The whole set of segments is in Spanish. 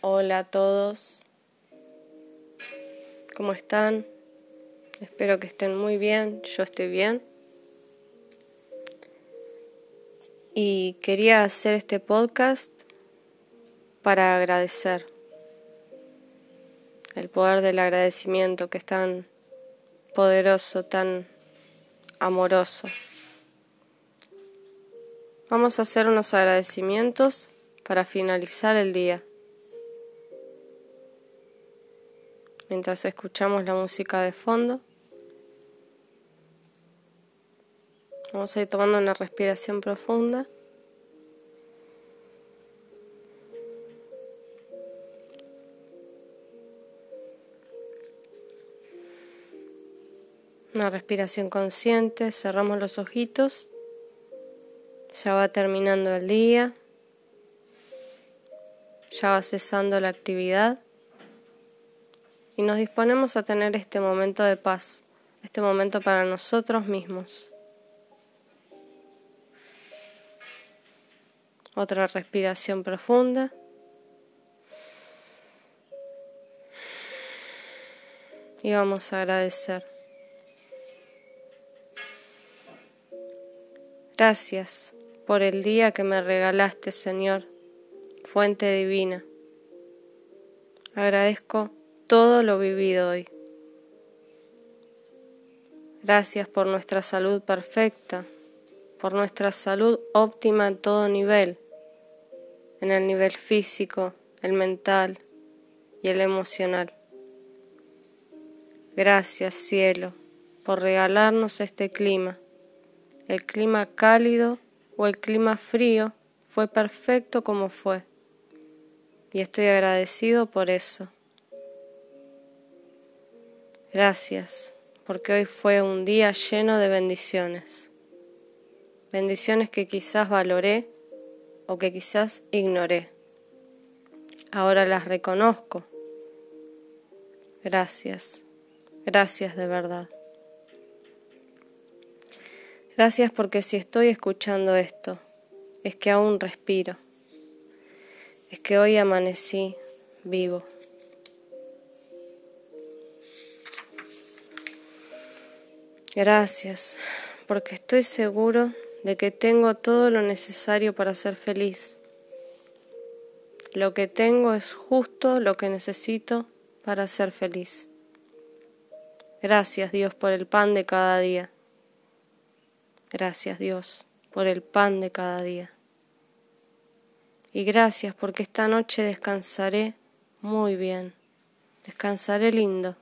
Hola a todos. ¿Cómo están? Espero que estén muy bien. Yo estoy bien. Y quería hacer este podcast para agradecer. El poder del agradecimiento que es tan poderoso, tan amoroso. Vamos a hacer unos agradecimientos para finalizar el día. Mientras escuchamos la música de fondo, vamos a ir tomando una respiración profunda. Una respiración consciente, cerramos los ojitos, ya va terminando el día, ya va cesando la actividad y nos disponemos a tener este momento de paz, este momento para nosotros mismos. Otra respiración profunda. Y vamos a agradecer. Gracias por el día que me regalaste, Señor, fuente divina. Agradezco todo lo vivido hoy. Gracias por nuestra salud perfecta, por nuestra salud óptima en todo nivel, en el nivel físico, el mental y el emocional. Gracias, cielo, por regalarnos este clima el clima cálido o el clima frío fue perfecto como fue. Y estoy agradecido por eso. Gracias, porque hoy fue un día lleno de bendiciones. Bendiciones que quizás valoré o que quizás ignoré. Ahora las reconozco. Gracias, gracias de verdad. Gracias porque si estoy escuchando esto, es que aún respiro. Es que hoy amanecí vivo. Gracias, porque estoy seguro de que tengo todo lo necesario para ser feliz. Lo que tengo es justo lo que necesito para ser feliz. Gracias Dios por el pan de cada día. Gracias Dios por el pan de cada día. Y gracias porque esta noche descansaré muy bien, descansaré lindo,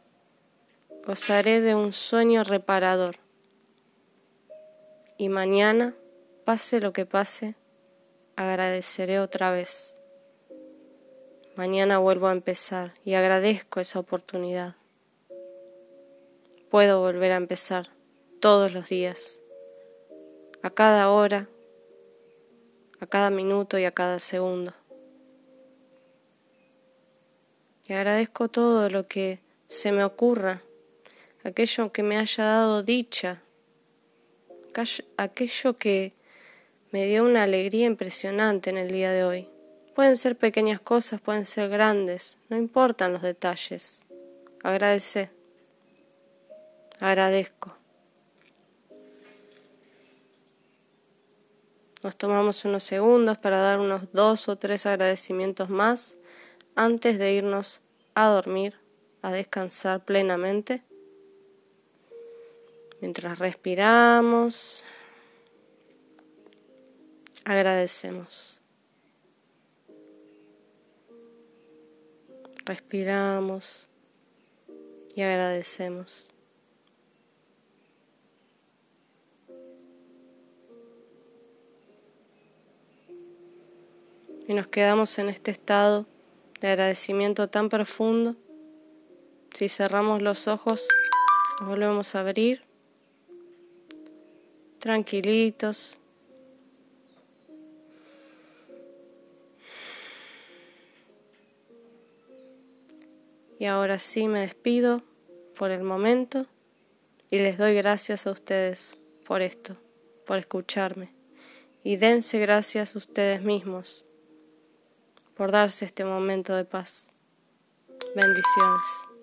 gozaré de un sueño reparador. Y mañana, pase lo que pase, agradeceré otra vez. Mañana vuelvo a empezar y agradezco esa oportunidad. Puedo volver a empezar todos los días a cada hora, a cada minuto y a cada segundo. Y agradezco todo lo que se me ocurra, aquello que me haya dado dicha, aquello que me dio una alegría impresionante en el día de hoy. Pueden ser pequeñas cosas, pueden ser grandes, no importan los detalles. Agradece. Agradezco. Nos tomamos unos segundos para dar unos dos o tres agradecimientos más antes de irnos a dormir, a descansar plenamente. Mientras respiramos, agradecemos. Respiramos y agradecemos. y nos quedamos en este estado de agradecimiento tan profundo. Si cerramos los ojos, volvemos a abrir, tranquilitos. Y ahora sí me despido por el momento y les doy gracias a ustedes por esto, por escucharme. Y dense gracias a ustedes mismos por darse este momento de paz. Bendiciones.